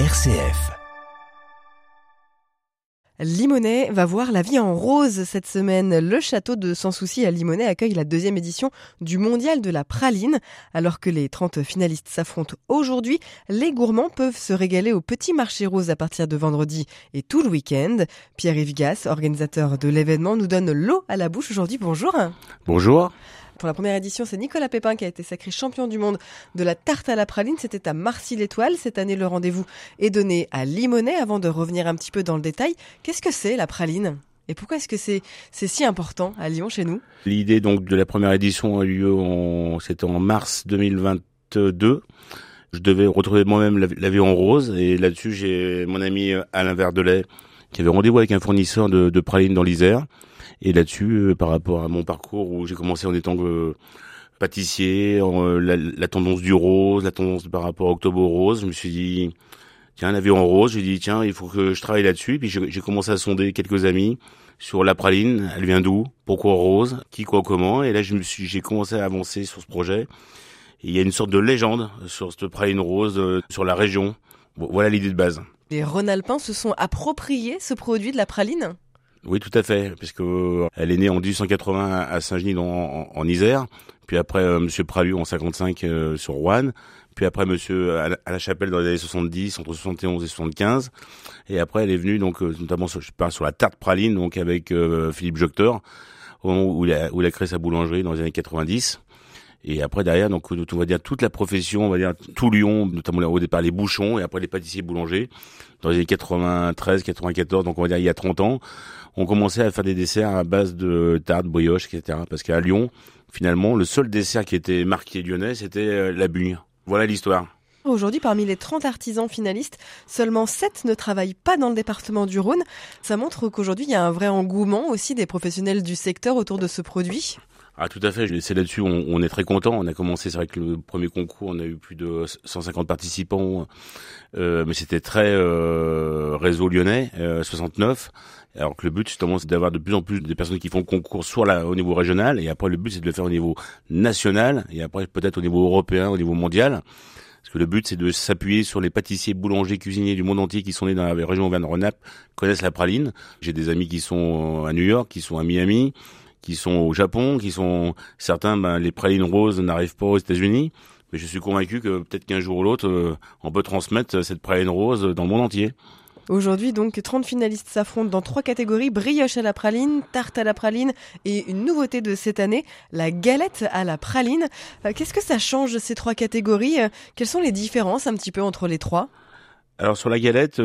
RCF. Limonest va voir la vie en rose cette semaine. Le château de Sans Souci à Limonest accueille la deuxième édition du Mondial de la praline. Alors que les 30 finalistes s'affrontent aujourd'hui, les gourmands peuvent se régaler au petit marché rose à partir de vendredi et tout le week-end. Pierre-Yves Gas, organisateur de l'événement, nous donne l'eau à la bouche aujourd'hui. Bonjour. Bonjour. Pour la première édition, c'est Nicolas Pépin qui a été sacré champion du monde de la tarte à la praline. C'était à Marcy-l'Étoile. Cette année, le rendez-vous est donné à Limonest. Avant de revenir un petit peu dans le détail, qu'est-ce que c'est la praline? Et pourquoi est-ce que c'est si important à Lyon chez nous? L'idée donc de la première édition a eu lieu en en mars 2022. Je devais retrouver moi-même la, vie en rose et là-dessus j'ai mon ami Alain Verdelet qui avait rendez-vous avec un fournisseur de, de pralines dans l'Isère et là-dessus, euh, par rapport à mon parcours où j'ai commencé en étant euh, pâtissier, euh, la, tendance du rose, la tendance par rapport à Octobre Rose, je me suis dit, tiens, un avion en rose, j'ai dit, tiens, il faut que je travaille là-dessus. Puis j'ai commencé à sonder quelques amis sur la praline, elle vient d'où, pourquoi rose, qui, quoi, comment? Et là, j'ai commencé à avancer sur ce projet. Et il y a une sorte de légende sur cette praline rose, sur la région. Voilà l'idée de base. Les Rhône-Alpins se sont appropriés ce produit de la praline? Oui, tout à fait, puisque euh, elle est née en 1880 à Saint-Genis en, en, Isère, puis après euh, Monsieur Pralu en 55 euh, sur Rouen, puis après Monsieur à la, Chapelle dans les années 70, entre 71 et 75, et après elle est venue donc notamment sur, je parle sur la tarte praline donc avec Philippe Joctor, où il, a, où il a créé sa boulangerie dans les années 90. Et après derrière, donc on va dire toute la profession, on va dire tout Lyon, notamment au départ les bouchons et après les pâtissiers boulangers, dans les années 93, 94, donc on va dire il y a 30 ans, on commençait à faire des desserts à base de tartes, brioches, etc. Parce qu'à Lyon, finalement, le seul dessert qui était marqué lyonnais, c'était euh, la bugne. Voilà l'histoire. Aujourd'hui, parmi les 30 artisans finalistes, seulement 7 ne travaillent pas dans le département du Rhône. Ça montre qu'aujourd'hui, il y a un vrai engouement aussi des professionnels du secteur autour de ce produit. Ah tout à fait, c'est là-dessus on, on, est très content. On a commencé, c'est vrai que le premier concours, on a eu plus de 150 participants, euh, mais c'était très euh, réseau lyonnais, euh, 69. Alors que le but justement c'est d'avoir de plus en plus de personnes qui font concours soit là au niveau régional et après le but c'est de le faire au niveau national et après peut-être au niveau européen, au niveau mondial. Parce que le but c'est de s'appuyer sur les pâtissiers, boulangers, cuisiniers du monde entier qui sont nés dans la région Auvergne-Rhône-Alpes, connaissent la praline. J'ai des amis qui sont à New York, qui sont à Miami, qui sont au Japon, qui sont certains, ben, les pralines roses n'arrivent pas aux États-Unis, mais je suis convaincu que peut-être qu'un jour ou l'autre, euh, on peut transmettre cette praline rose dans le monde entier. Aujourd'hui, donc, 30 finalistes s'affrontent dans trois catégories brioche à la praline, tarte à la praline et une nouveauté de cette année, la galette à la praline. Euh, qu'est-ce que ça change ces trois catégories? Euh, Quelles sont les différences un petit peu entre les trois? Alors sur la galette,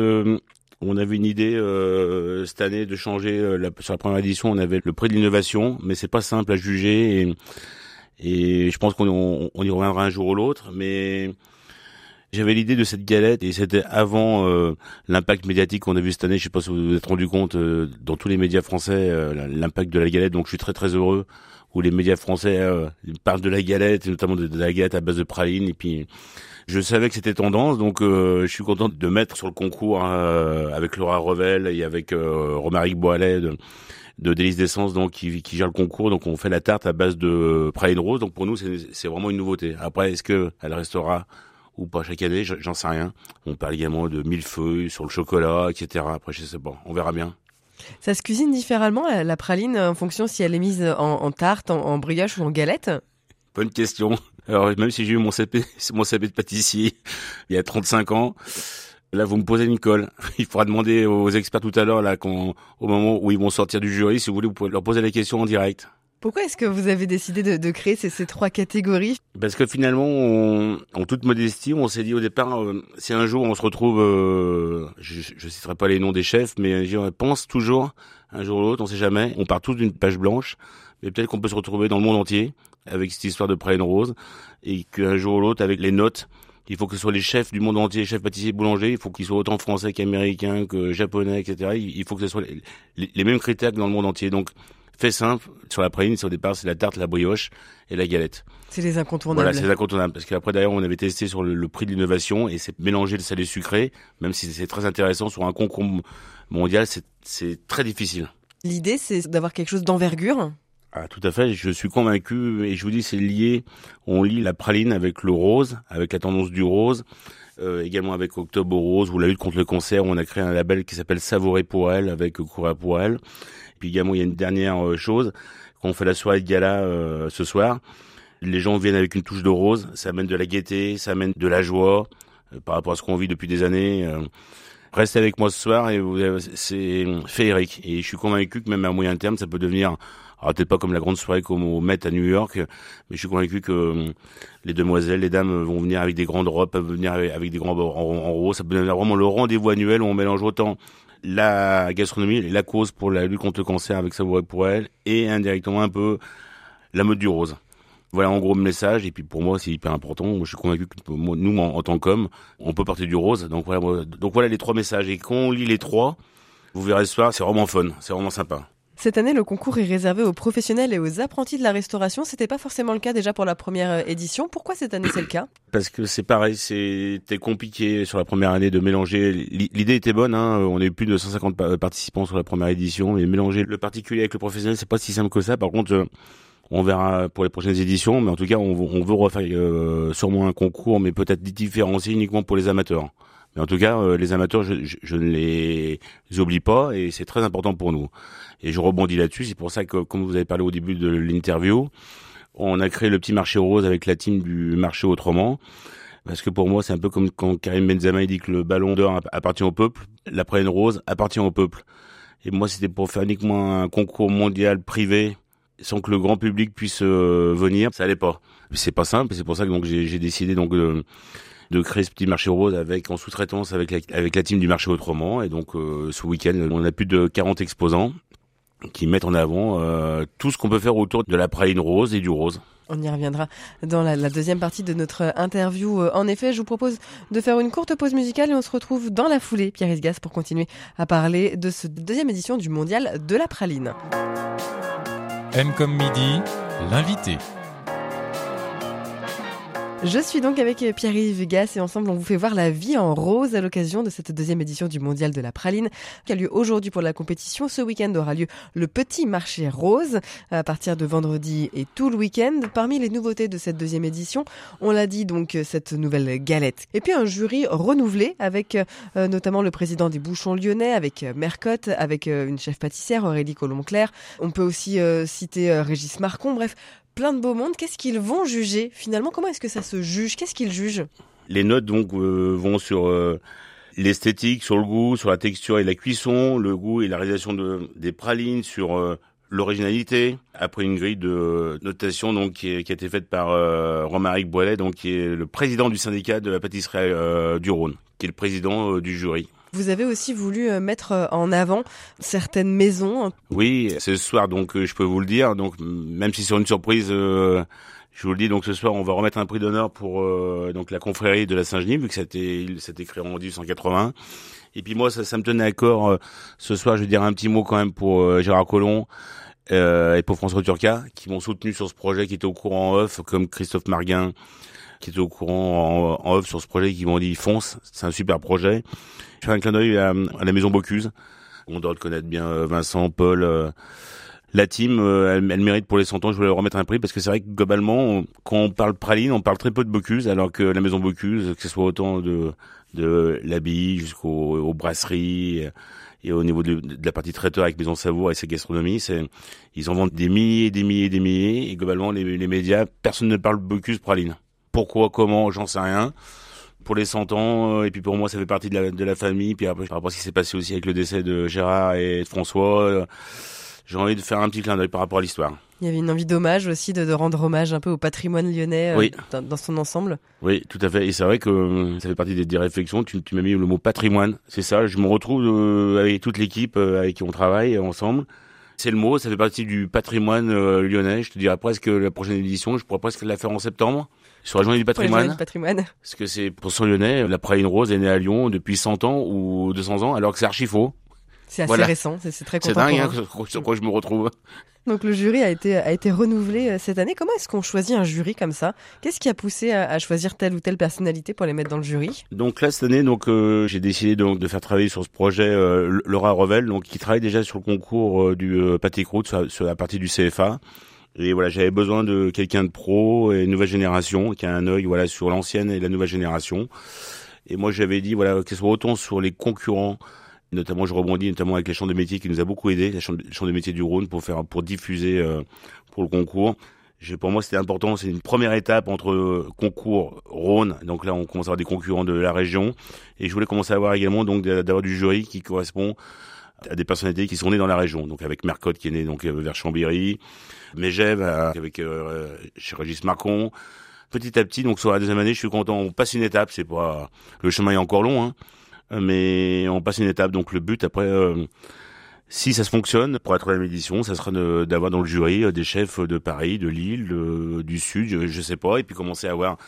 on avait une idée euh, cette année de changer. Euh, la, sur la première édition, on avait le prix de l'innovation, mais c'est pas simple à juger. Et, et je pense qu'on on, y reviendra un jour ou l'autre. Mais j'avais l'idée de cette galette et c'était avant euh, l'impact médiatique qu'on a vu cette année. Je sais pas si vous vous êtes rendu compte dans tous les médias français l'impact de la galette. Donc je suis très très heureux où les médias français parlent de la galette, et notamment de, de, la galette à base de praline. Et puis je savais que c'était tendance, donc euh, je suis content de mettre sur le concours euh, avec Laura Revel et avec euh, Romaric Boilet de, de Délice d'essence donc qui, qui, gère le concours. Donc on fait la tarte à base de praline rose. Donc pour nous c'est vraiment une nouveauté. Après est-ce que elle restera ou pas chaque année, j'en sais rien. On parle également de millefeuilles sur le chocolat, etc. Après je sais pas, on verra bien. Ça se cuisine différemment la, praline en fonction si elle est mise en, tarte, en, en brioche ou en galette? Bonne question. Alors même si j'ai eu mon CP, mon CP de pâtissier il y a 35 ans, là vous me posez une colle. Il faudra demander aux experts tout à l'heure là, au moment où ils vont sortir du jury, si vous voulez, vous pouvez leur poser la question en direct. Pourquoi est-ce que vous avez décidé de, créer ces, trois catégories? Parce que finalement, en toute modestie, on s'est dit au départ, euh, si un jour on se retrouve, euh, je ne citerai pas les noms des chefs, mais je pense toujours, un jour ou l'autre, on sait jamais, on part tous d'une page blanche, mais peut-être qu'on peut se retrouver dans le monde entier avec cette histoire de Praline Rose, et qu'un jour ou l'autre, avec les notes, il faut que ce soit les chefs du monde entier, chefs pâtissiers, boulangers, il faut qu'ils soient autant français qu'américains, que japonais, etc. Il faut que ce soit les, mêmes critères que dans le monde entier. Donc, fait simple, sur la praline, au départ, c'est la tarte, la brioche et la galette. C'est les incontournables. Voilà, c'est les incontournables. Parce qu'après, d'ailleurs, on avait testé sur le, prix de l'innovation et c'est mélanger le salé sucré, même si c'est très intéressant sur un concours mondial, c'est très difficile. L'idée, c'est d'avoir quelque chose d'envergure ah, tout à fait, je suis convaincu et je vous dis c'est lié. On lit la praline avec le rose, avec la tendance du rose. euh, également avec Octobre Rose ou la lutte contre le cancer, où on a créé un label qui s'appelle Savourer pour elle avec Courir pour elle. Puis également, il y a une dernière euh, chose, quand on fait la soirée de gala euh, ce soir, les gens viennent avec une touche de rose, ça amène de la gaieté, ça amène de la joie par rapport à ce qu'on vit depuis des années. Restez avec moi ce soir et c'est féerique. Et je suis convaincu que même à moyen terme, ça peut devenir alors peut-être pas comme la grande soirée comme au Met à New York, mais je suis convaincu que euh, les demoiselles, les dames vont venir avec des grandes robes, peuvent venir avec des grands en, en rose. Ça peut devenir vraiment le rendez-vous annuel où on mélange autant la gastronomie la cause pour la lutte contre le cancer avec Savouré pour elle et indirectement un peu la mode du rose. Voilà en gros le message et puis pour moi c'est hyper important. je suis convaincu que nous en, tant qu'hommes, on peut partir du rose. Donc voilà, donc voilà les trois messages et quand on lit les trois, vous verrez ce soir, c'est vraiment fun, c'est vraiment sympa. Cette année, le concours est réservé aux professionnels et aux apprentis de la restauration. C'était pas forcément le cas déjà pour la première euh, édition. Pourquoi cette année c'est le cas? Parce que c'est pareil, c'était compliqué sur la première année de mélanger. L'idée était bonne, hein. on a eu plus de 150 participants sur la première édition, mais mélanger le particulier avec le professionnel, c'est pas si simple que ça. Par contre, euh, on verra pour les prochaines éditions, mais en tout cas, on, veut refaire euh, sûrement un concours, mais peut-être différencier uniquement pour les amateurs. Mais en tout cas, euh, les amateurs, je, je, ne les oublie pas et c'est très important pour nous. Et je rebondis là-dessus. C'est pour ça que, comme vous avez parlé au début de l'interview, on a créé le petit marché rose avec la team du marché autrement. Parce que pour moi, c'est un peu comme quand Karim Benzema dit que le ballon d'or appartient au peuple, la prenne rose appartient au peuple. Et moi, c'était pour faire uniquement un concours mondial privé sans que le grand public puisse euh, venir. Ça allait pas. C'est pas simple. C'est pour ça que donc j'ai décidé donc de de créer ce petit marché rose avec en sous-traitance avec la, avec la team du marché autrement. Et donc euh, ce week-end, on a plus de 40 exposants qui mettent en avant euh, tout ce qu'on peut faire autour de la praline rose et du rose. On y reviendra dans la, deuxième partie de notre interview. Euh, en effet, je vous propose de faire une courte pause musicale et on se retrouve dans la foulée, Pierre Isgas, pour continuer à parler de cette deuxième édition du Mondial de la praline. M comme midi, l'invité. Je suis donc avec Pierre-Yves Gas et ensemble on vous fait voir la vie en rose à l'occasion de cette deuxième édition du Mondial de la Praline qui a lieu aujourd'hui pour la compétition. Ce week-end aura lieu le petit marché rose à partir de vendredi et tout le week-end. Parmi les nouveautés de cette deuxième édition, on l'a dit donc cette nouvelle galette. Et puis un jury renouvelé avec euh, notamment le président des Bouchons lyonnais, avec Mercotte, avec euh, une chef pâtissière Aurélie Colomb-Claire. On peut aussi euh, citer Régis Marcon. Bref, plein de beaux mondes. Qu'est-ce qu'ils vont juger Finalement, comment est-ce que ça se juge? Qu'est-ce qu'ils jugent? Les notes donc euh, vont sur euh, l'esthétique, sur le goût, sur la texture et la cuisson, le goût et la réalisation de, des pralines, sur euh, l'originalité. Après une grille de notation donc qui, a été faite par Romaric Boilet, donc qui est le président du syndicat de la pâtisserie du Rhône, qui est le président du jury. Vous avez aussi voulu euh, mettre euh, en avant certaines maisons. Oui, ce soir, donc euh, je peux vous le dire. Donc même si c'est une surprise, je vous le dis. Donc ce soir, on va remettre un prix d'honneur pour donc la confrérie de la Saint-Genis, vu que c'était c'était créé en 1880. Et puis moi, ça, ça me tenait à cœur. ce soir, je vais dire un petit mot quand même pour Gérard Collomb. et pour François Turca, qui m'ont soutenu sur ce projet, qui était au courant off, comme Christophe Marguin, qui était au courant en, en off sur ce projet, qui m'ont dit fonce, c'est un super projet. Je fais un clin d'œil à, la maison Bocuse. On doit le connaître bien euh, Vincent, Paul. Euh, la team, euh, elle, mérite pour les 100 ans. Je voulais leur remettre un prix parce que c'est vrai que globalement, quand on parle praline, on parle très peu de Bocuse, alors que la maison Bocuse, que ce soit autant de de l'habit jusqu'aux brasseries et au niveau de, la partie traiteur avec Maison Savour et ses gastronomies, c'est ils en vendent des milliers, des milliers, des milliers. Et globalement, les, les médias, personne ne parle Bocuse praline. Pourquoi, comment, j'en sais rien pour les 100 ans, euh, et puis pour moi, ça fait partie de la, de la famille. Puis après, par rapport à ce qui s'est passé aussi avec le décès de Gérard et de François, euh, j'ai envie de faire un petit clin d'œil par rapport à l'histoire. Il y avait une envie d'hommage aussi, de, de, rendre hommage un peu au patrimoine lyonnais euh, dans, son ensemble. Oui, tout à fait. Et c'est vrai que ça fait partie des, des réflexions. Tu, tu m'as mis le mot patrimoine. C'est ça. Je me retrouve avec toute l'équipe avec qui on travaille ensemble. C'est le mot. Ça fait partie du patrimoine lyonnais. Je te dirais presque la prochaine édition. Je pourrais presque la faire en septembre sur la journée du patrimoine. patrimoine. Parce que c'est pour son lyonnais, la praline rose est née à Lyon depuis 100 ans ou 200 ans, alors que c'est archi faux. C'est assez récent, c'est très C'est dingue hein, sur quoi je me retrouve. Donc le jury a été a été renouvelé euh, cette année. Comment est-ce qu'on choisit un jury comme ça? Qu'est-ce qui a poussé à, choisir telle ou telle personnalité pour les mettre dans le jury? Donc là cette année, donc euh, j'ai décidé donc de faire travailler sur ce projet euh, Laura Revel, donc qui travaille déjà sur le concours du pâté croûte sur, sur, la partie du CFA. Et voilà, j'avais besoin de quelqu'un de pro et nouvelle génération, qui a un œil voilà sur l'ancienne et la nouvelle génération. Et moi, j'avais dit, voilà, que ce soit autant sur les concurrents, notamment, je rebondis notamment avec les champs de métiers qui nous a beaucoup aidé, les champs de métiers du Rhône pour faire, pour diffuser euh, pour le concours. Pour moi, c'était important. C'est une première étape entre euh, concours Rhône. Donc là, on commence à avoir des concurrents de la région. Et je voulais commencer à avoir également donc d'avoir du jury qui correspond à des personnalités qui sont nées dans la région. Donc avec Mercotte qui est né donc euh, vers Chambéry, Mégève avec euh, chez Régis Marcon. Petit à petit, donc sur la deuxième année, je suis content. On passe une étape. C'est pas le chemin est encore long, hein, mais on passe une étape. Donc le but après. Euh, si ça se fonctionne, pour la troisième édition, ça sera d'avoir dans le jury euh, des chefs de Paris, de Lille, du Sud, je, je, sais pas, et puis commencer à avoir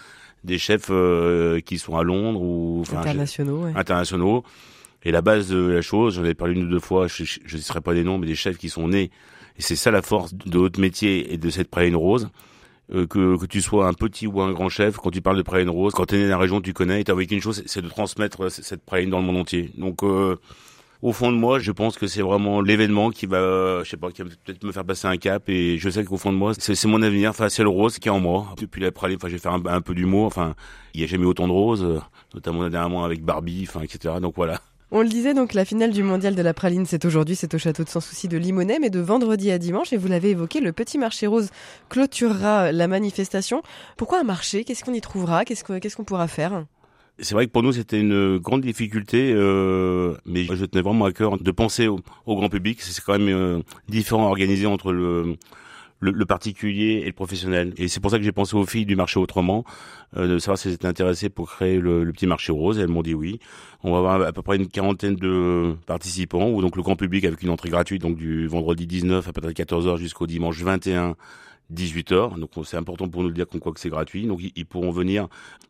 des chefs euh, qui sont à Londres ou internationaux. Ouais. Internationaux. Et la base de la chose, j'en ai parlé une ou deux fois, je ne citerai pas des noms, mais des chefs qui sont nés. Et c'est ça la force de haute métier et de cette praline rose. Euh, que, que tu sois un petit ou un grand chef, quand tu parles de praline rose, quand tu es né dans la région, tu connais, et t'as envie qu'une chose, c'est de transmettre cette praline dans le monde entier. Donc euh, au fond de moi, je pense que c'est vraiment l'événement qui va, je sais pas, qui va peut-être me faire passer un cap. Et je sais qu'au fond de moi, c'est mon avenir. Enfin, c'est le rose qui est en moi. Depuis la praline, enfin, j'ai fait un, un peu d'humour. Enfin, il y a jamais autant de roses, notamment dernièrement avec Barbie, enfin, etc. Donc voilà. On le disait donc, la finale du mondial de la praline, c'est aujourd'hui, c'est au château de Sans Souci de Limonest, mais de vendredi à dimanche, et vous l'avez évoqué, le petit marché rose clôturera la manifestation. Pourquoi un marché? Qu'est-ce qu'on y trouvera? Qu'est-ce qu'on pourra faire? C'est vrai que pour nous c'était une grande difficulté, euh, mais je tenais vraiment à cœur de penser au, grand public. C'est quand même euh, différent à organiser entre le, le, particulier et le professionnel. Et c'est pour ça que j'ai pensé aux filles du marché autrement, euh, de savoir si elles étaient intéressées pour créer le, petit marché rose. Elles m'ont dit oui. On va avoir à peu près une quarantaine de participants, ou donc le grand public avec une entrée gratuite, donc du vendredi 19 à peut-être 14h jusqu'au dimanche 21 18h. Donc c'est important pour nous de dire qu'on quoi que c'est gratuit. Donc ils, pourront venir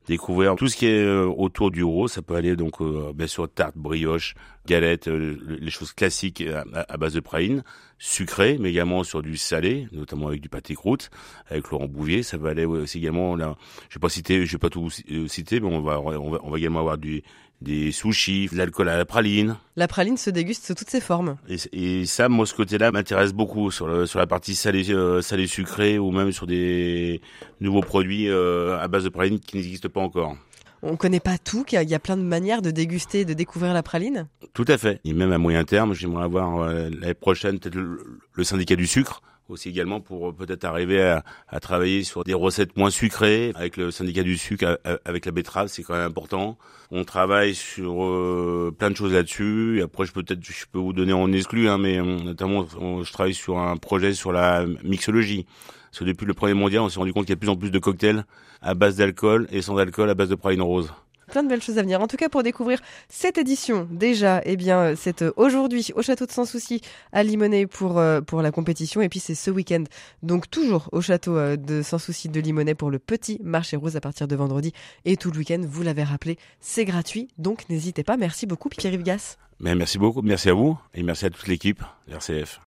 découvrir tout ce qui est euh, autour du rose. Ça peut aller donc euh, bien sûr tarte, brioche, galette, euh, les choses classiques à, base de praline, sucré, mais également sur du salé, notamment avec du pâté croûte, avec Laurent Bouvier. Ça va aller aussi également là. Je vais pas citer, je vais pas tout citer, mais on va on va, on va également avoir du des sushis, de l'alcool à la praline. La praline se déguste sous toutes ses formes. Et, ça, moi, ce côté-là m'intéresse beaucoup sur, le, sur la partie salée, euh, salé sucré ou même sur des nouveaux produits euh, à base de praline qui n'existent pas encore. On connaît pas tout, qu'il y, a plein de manières de déguster, de découvrir la praline. Tout à fait. Et même à moyen terme, j'aimerais avoir euh, l'année prochaine peut-être le syndicat du sucre aussi également pour euh, peut-être arriver à, travailler sur des recettes moins sucrées avec le syndicat du sucre, avec la betterave, c'est quand même important. On travaille sur euh, plein de choses là-dessus. Après, je peux peut-être, je peux vous donner en exclu, hein, mais euh, notamment, je travaille sur un projet sur la mixologie. Parce que depuis le premier mondial, on s'est rendu compte qu'il y a de plus en plus de cocktails à base d'alcool et sans alcool à base de praline rose plein de belles choses à venir. En tout cas, pour découvrir cette édition, déjà, eh bien, euh, c'est euh, aujourd'hui au château de Sans Souci à Limonest pour euh, pour la compétition, et puis c'est ce week-end, donc toujours au château de Sans Souci de Limonest pour le petit marché rose à partir de vendredi et tout le week-end. Vous l'avez rappelé, c'est gratuit, donc n'hésitez pas. Merci beaucoup, Pierre-Yves Gas. merci beaucoup, merci à vous et merci à toute l'équipe RCF.